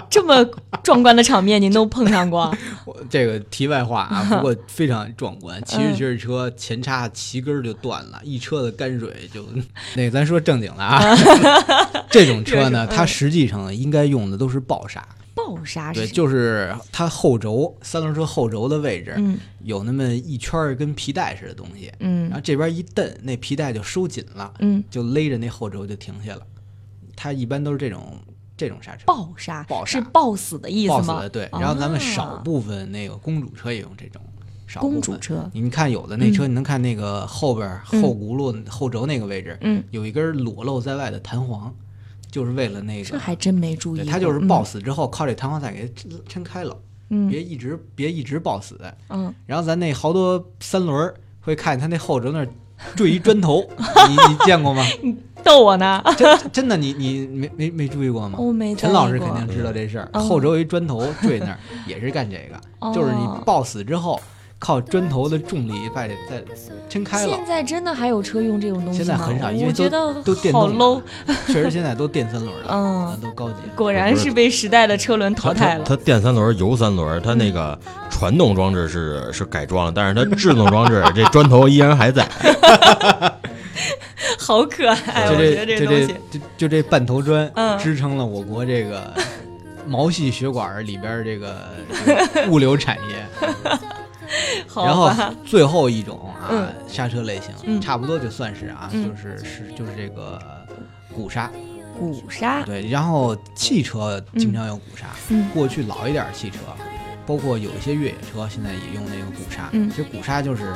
这么壮观的场面，您都碰上过？[laughs] 我这个题外话啊，不过非常壮观。骑着骑着车，前叉齐根就断了，一车的泔水就那咱说正经的啊，这种车呢，它实际上应该用的都是爆刹。爆刹对，就是它后轴三轮车后轴的位置，有那么一圈跟皮带似的东西，嗯，然后这边一蹬，那皮带就收紧了，嗯，就勒着那后轴就停下了。它一般都是这种这种刹车。爆刹，爆是爆死的意思吗？爆死的对。然后咱们少部分那个公主车也用这种。公主车，你看有的那车，你能看那个后边后轱辘后轴那个位置，嗯，有一根裸露在外的弹簧。就是为了那个，这还真没注意。他就是抱死之后，靠这弹簧再给撑开了，嗯，别一直别一直抱死，嗯。然后咱那好多三轮会看见他那后轴那儿坠一砖头，[laughs] 你你见过吗？你逗我呢？真真的，你你没没没注意过吗？我没。陈老师肯定知道这事儿，后轴有一砖头坠那儿，[laughs] 也是干这个，就是你抱死之后。靠砖头的重力把再撑开了。现在真的还有车用这种东西吗？现在很少，因为都都电动 low。[laughs] 确实，现在都电三轮了，嗯，都高级。果然是被时代的车轮淘汰了。它电三轮、油三轮，它那个传动装置是是改装了，但是它制动装置这砖头依然还在。[laughs] 好可爱，我觉得这东西就就这半头砖支撑了我国这个毛细血管里边这个物流产业。[laughs] 然后最后一种啊，刹车类型，差不多就算是啊，就是是就是这个鼓刹。鼓刹对，然后汽车经常有鼓刹。过去老一点汽车，包括有一些越野车，现在也用那个鼓刹。其实鼓刹就是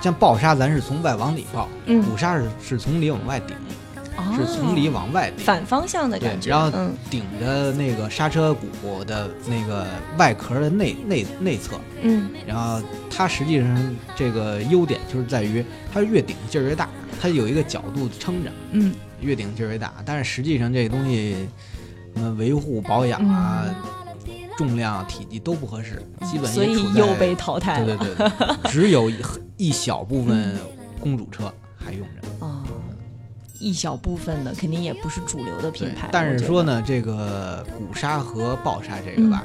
像爆刹，咱是从外往里爆；鼓刹是是从里往外顶。是从里往外反方向的感觉，然后顶着那个刹车鼓的那个外壳的内内内侧，嗯，然后它实际上这个优点就是在于它越顶劲儿越大，它有一个角度撑着，嗯，越顶劲儿越大。但是实际上这个东西，什么维护保养啊，重量体积都不合适，基本所以又被淘汰了。对对对，只有 [laughs] 一小部分公主车还用着。哦。一小部分的肯定也不是主流的品牌，但是说呢，这个鼓刹和爆刹这个吧，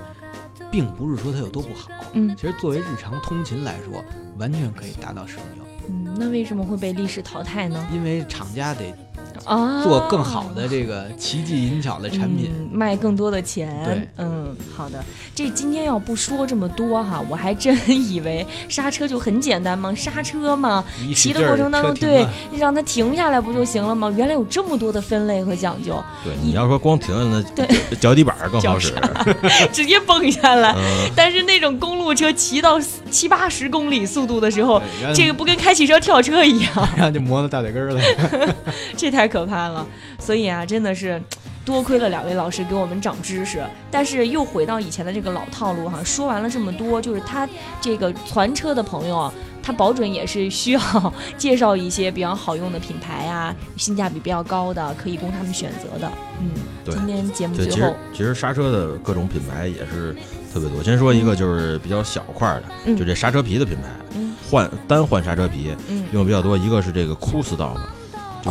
并不是说它有多不好。嗯，其实作为日常通勤来说，完全可以达到使用。嗯，那为什么会被历史淘汰呢？因为厂家得做更好的这个奇技淫巧的产品，卖更多的钱。嗯，好的。这今天要不说这么多哈，我还真 [laughs] 以为刹车就很简单嘛，刹车嘛，骑的过程当中，对，让它停下来不就行了吗？原来有这么多的分类和讲究。对，你要说光停下来，对，脚底板更好使，直接蹦下来。但是那种公路车骑到七八十公里速度的时候，这个不跟开汽车跳车一样，[laughs] 然后就磨到大腿根了，[laughs] 这太可怕了。所以啊，真的是多亏了两位老师给我们长知识。但是又回到以前的这个老套路哈，说完了这么多，就是他这个传车的朋友，他保准也是需要介绍一些比较好用的品牌啊，性价比比较高的，可以供他们选择的。嗯，对今天节目最后，其实刹车的各种品牌也是特别多。先说一个就是比较小块的，就这刹车皮的品牌，换单换刹车皮用的比较多。一个是这个 Cool Stop。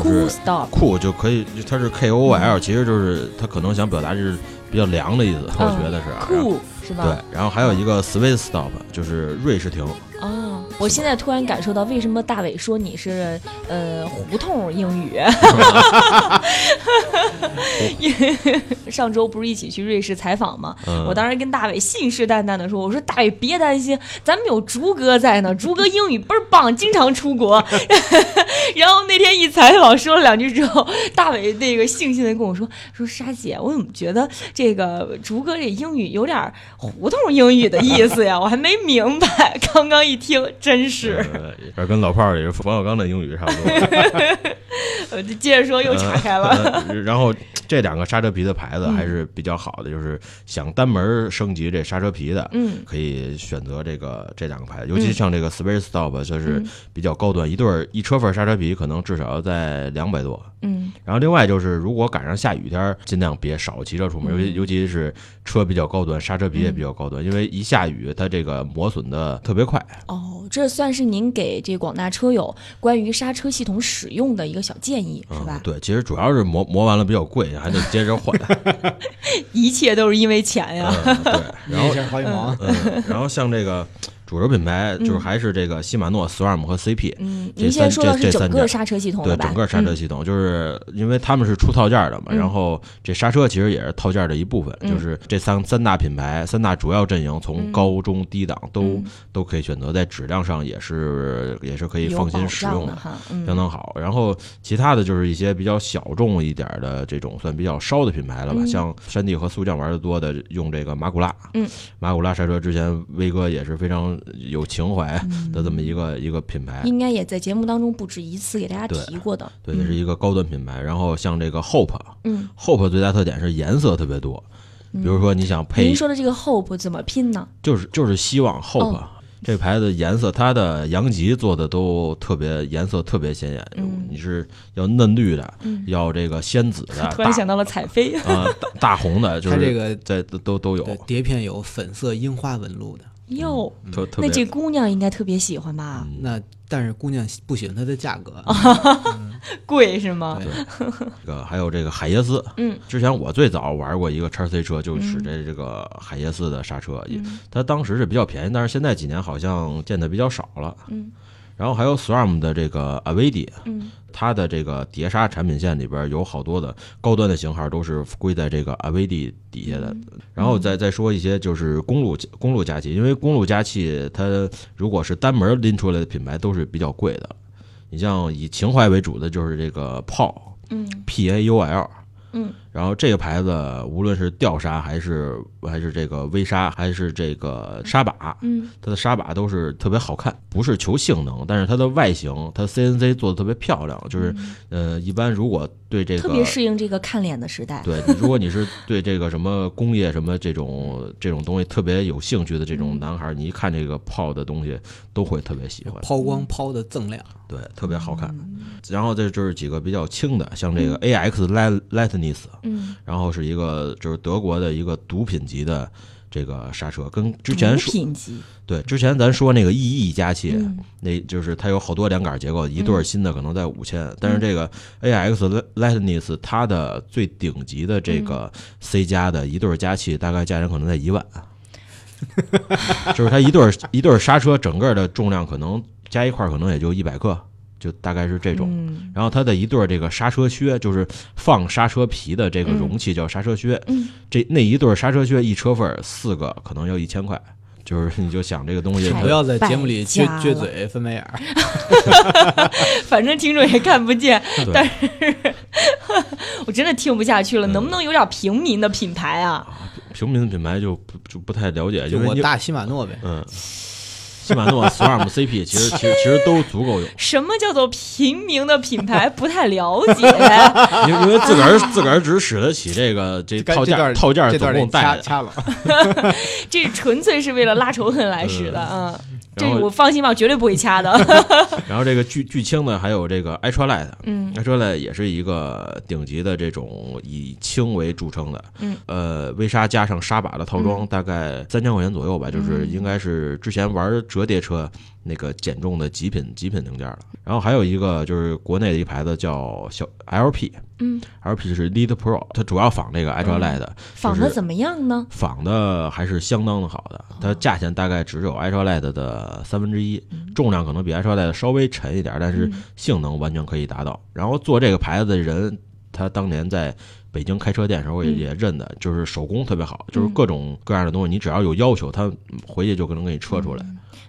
就是酷就可以，它是 K O L，其实就是他可能想表达就是比较凉的意思，我觉得是。酷是吧？对，然后还有一个 Swiss Stop，就是瑞士停。哦，我现在突然感受到为什么大伟说你是呃胡同英语。[laughs] 上周不是一起去瑞士采访吗？我当时跟大伟信誓旦旦的说：“我说大伟别担心，咱们有竹哥在呢，竹哥英语倍儿棒，经常出国。[laughs] ”然后那天一采访说了两句之后，大伟那个悻悻的跟我说：“说沙姐，我怎么觉得这个竹哥这英语有点胡同英语的意思呀？我还没明白。”刚刚一听，真是，这跟老炮儿也是冯小刚的英语差不多。[laughs] 我就接着说，又岔开了。然后这两个刹车皮的牌子还是比较好的，就是想单门升级这刹车皮的，嗯，可以选择这个这两个牌子。尤其像这个 Space Stop，就是比较高端，一对儿一车份刹车皮可能至少要在两百多。嗯，然后另外就是，如果赶上下雨天，尽量别少骑车出门，尤其尤其是车比较高端，刹车皮也比较高端，因为一下雨它这个磨损的特别快。哦，这算是您给这广大车友关于刹车系统使用的一个小建议，是吧？对，其实主要是磨磨完了比较贵，还得接着换。[laughs] 一切都是因为钱呀。对，[laughs] 然后好几毛。嗯，然后像这个。主流品牌就是还是这个西马诺、SRAM 和 CP，嗯，您先说的是整个刹车系统对，整个刹车系统，就是因为他们是出套件的嘛，然后这刹车其实也是套件的一部分，就是这三三大品牌、三大主要阵营，从高中低档都都可以选择，在质量上也是也是可以放心使用的，相当好。然后其他的就是一些比较小众一点的这种算比较烧的品牌了吧，像山地和速降玩的多的，用这个马古拉，嗯，马古拉刹车之前威哥也是非常。有情怀的这么一个一个品牌，应该也在节目当中不止一次给大家提过的。对，这是一个高端品牌。然后像这个 Hope，嗯，Hope 最大特点是颜色特别多。比如说你想配，您说的这个 Hope 怎么拼呢？就是就是希望 Hope 这牌子颜色，它的阳极做的都特别颜色特别显眼。嗯，你是要嫩绿的，要这个鲜紫的。[laughs] 突然想到了彩飞啊，大红的，就是这个在都都有。碟片有粉色樱花纹路的。哟，那这姑娘应该特别喜欢吧？那但是姑娘不喜欢它的价格，[laughs] 贵是吗？[laughs] 这个还有这个海耶斯，嗯，之前我最早玩过一个叉 C 车，就是这这个海耶斯的刹车，它当时是比较便宜，但是现在几年好像见的比较少了。嗯，然后还有 SRAM 的这个 Avidi，嗯。它的这个碟刹产品线里边有好多的高端的型号，都是归在这个 AVD 底下的。然后再再说一些就是公路公路加气，因为公路加气它如果是单门拎出来的品牌都是比较贵的。你像以情怀为主的就是这个 PAL，嗯，P A U L。嗯，然后这个牌子无论是吊砂还是还是这个微砂还是这个砂把，嗯，它的刹把都是特别好看，不是求性能，但是它的外形，它 CNC 做的特别漂亮，就是呃，一般如果。对这个特别适应这个看脸的时代。对，如果你是对这个什么工业什么这种这种东西特别有兴趣的这种男孩，你一看这个泡的东西都会特别喜欢。抛光抛的锃亮，对，特别好看。然后这就是几个比较轻的，像这个 AX Lightness，嗯，然后是一个就是德国的一个毒品级的。这个刹车跟之前说对，之前咱说那个 EE 加气，那就是它有好多两杆结构，一对新的可能在五千，但是这个 AX Lightness 它的最顶级的这个 C 加的一对加气，大概价钱可能在一万，[laughs] 就是它一对一对刹车整个的重量可能加一块可能也就一百克。就大概是这种。然后它的一对这个刹车靴，就是放刹车皮的这个容器叫刹车靴，这那一对刹车靴一车份四个可能要一千块。就是你就想这个东西，不要在节目里撅撅嘴翻白眼儿。[laughs] 反正听众也看不见，但是 [laughs] 我真的听不下去了。能不能有点平民的品牌啊？平民的品牌就不就不太了解，就我大西马诺呗。嗯。[laughs] 西马诺、索尔姆 CP 其实 [laughs] 其实其实都足够用。什么叫做平民的品牌？不太了解。[laughs] 因因为自个儿自个儿只使得起这个这套件套件总共带掐了。[laughs] 这纯粹是为了拉仇恨来使的啊。这我放心吧，我绝对不会掐的。[laughs] 然后这个巨巨轻呢还有这个 Ultralight，嗯，Ultralight 也是一个顶级的这种以轻为著称的，嗯，呃，微刹加上刹把的套装，大概三千块钱左右吧，就是应该是之前玩折叠车。那个减重的极品极品零件了，然后还有一个就是国内的一牌子叫小 LP，嗯，LP 是 Lead Pro，它主要仿这个 Ultralight，仿的怎么样呢？仿的还是相当的好的，它价钱大概只有 Ultralight 的三分之一，重量可能比 Ultralight 稍微沉一点，但是性能完全可以达到。然后做这个牌子的人，他当年在北京开车店时候也也认的，就是手工特别好，就是各种各样的东西，你只要有要求，他回去就可能给你车出来。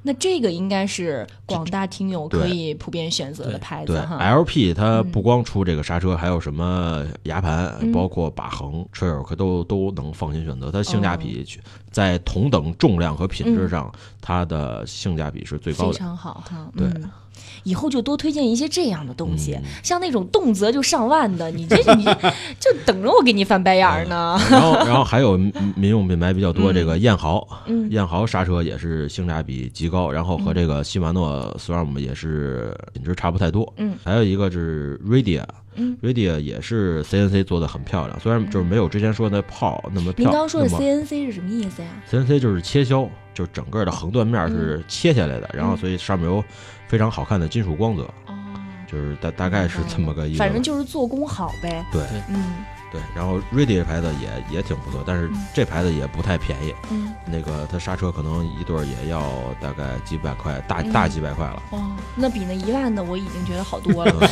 那这个应该是广大听友可以普遍选择的牌子哈。LP 它不光出这个刹车，还有什么牙盘，包括把横，车友可都都能放心选择。它性价比在同等重量和品质上，它的性价比是最高的，非常好哈。对。以后就多推荐一些这样的东西，像那种动辄就上万的，你这你 [laughs] 就等着我给你翻白眼儿呢。然后，然后还有民用品牌比较多，这个燕豪，燕豪刹车也是性价比极高，然后和这个西马诺 Swarm 也是品质差不太多。嗯，还有一个是 Radia，Radia 也是 CNC 做的很漂亮，虽然就是没有之前说的炮那么漂亮。您刚说的 CNC 是什么意思呀？CNC 就是切削，就是整个的横断面是切下来的，然后所以上面有。非常好看的金属光泽，哦，就是大大概是这么个意思。反正就是做工好呗。对，嗯。对，然后 Radier 牌子也也挺不错，但是这牌子也不太便宜。嗯，那个它刹车可能一对儿也要大概几百块，大大几百块了。哦，那比那一万的我已经觉得好多了。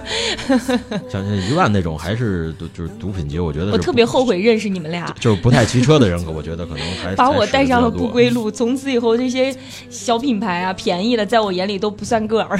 [laughs] 像像一万那种还是就是毒品级，我觉得我特别后悔认识你们俩。就是不太骑车的人，我觉得可能还 [laughs] 把我带上了不归路。从此以后，这些小品牌啊，便宜的，在我眼里都不算个儿。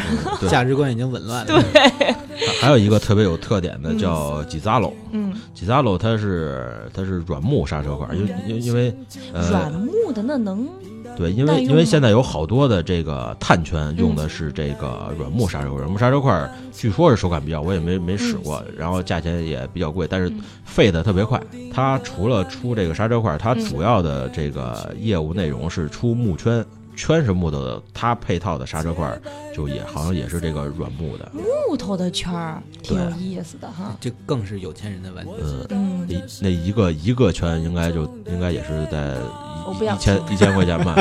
价值观已经紊乱了。对。还有一个特别有特点的叫 Gizalo，嗯，Gizalo 它是它是软木刹车块，因为因因为呃软木的那能对，因为因为现在有好多的这个碳圈用的是这个软木刹车块，软木刹车块据说是手感比较，我也没没使过，然后价钱也比较贵，但是废的特别快。它除了出这个刹车块，它主要的这个业务内容是出木圈。圈是木头的，它配套的刹车块就也好像也是这个软木的。木头的圈儿挺有意思的哈，这更是有钱人的玩具。嗯，那那一个一个圈应该就应该也是在。一千一千块钱吧，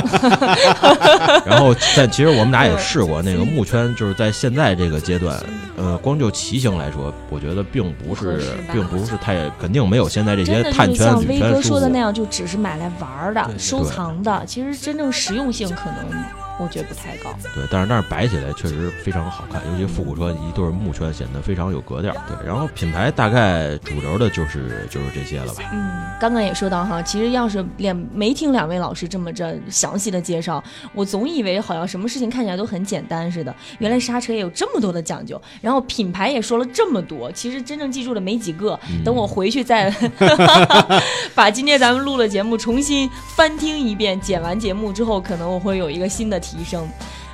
[laughs] 然后但其实我们俩也试过那个木圈，就是在现在这个阶段，呃，光就骑行来说，我觉得并不是，并不是太肯定没有现在这些碳圈、铝圈像威哥说的那样，就只是买来玩的、收藏的，其实真正实用性可能。我觉得不太高，对，但是但是摆起来确实非常好看，尤其复古车一对木圈显得非常有格调。对，然后品牌大概主流的就是就是这些了吧。嗯，刚刚也说到哈，其实要是两没听两位老师这么着详细的介绍，我总以为好像什么事情看起来都很简单似的。原来刹车也有这么多的讲究，然后品牌也说了这么多，其实真正记住的没几个。等我回去再 [laughs] [laughs] 把今天咱们录的节目重新翻听一遍，剪完节目之后，可能我会有一个新的。提升。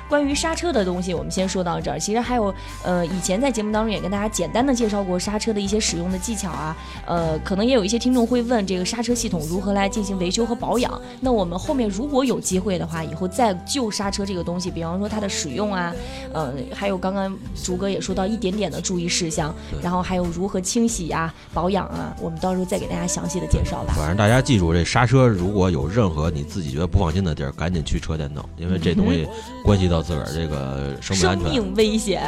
关于刹车的东西，我们先说到这儿。其实还有，呃，以前在节目当中也跟大家简单的介绍过刹车的一些使用的技巧啊。呃，可能也有一些听众会问，这个刹车系统如何来进行维修和保养？那我们后面如果有机会的话，以后再就刹车这个东西，比方说它的使用啊，呃，还有刚刚竹哥也说到一点点的注意事项，然后还有如何清洗呀、保养啊，我们到时候再给大家详细的介绍吧。反正大家记住，这刹车如果有任何你自己觉得不放心的地儿，赶紧去车店弄，因为这东西关系到。到自个儿这个生命危险。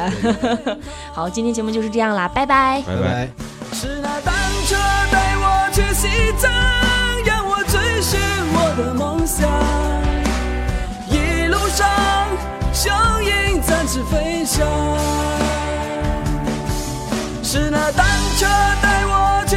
[laughs] 好今天节目就是这样啦拜拜。拜拜。是那单车带我去西藏让我追寻我的梦想一路上雄鹰展翅飞翔是那单车带我去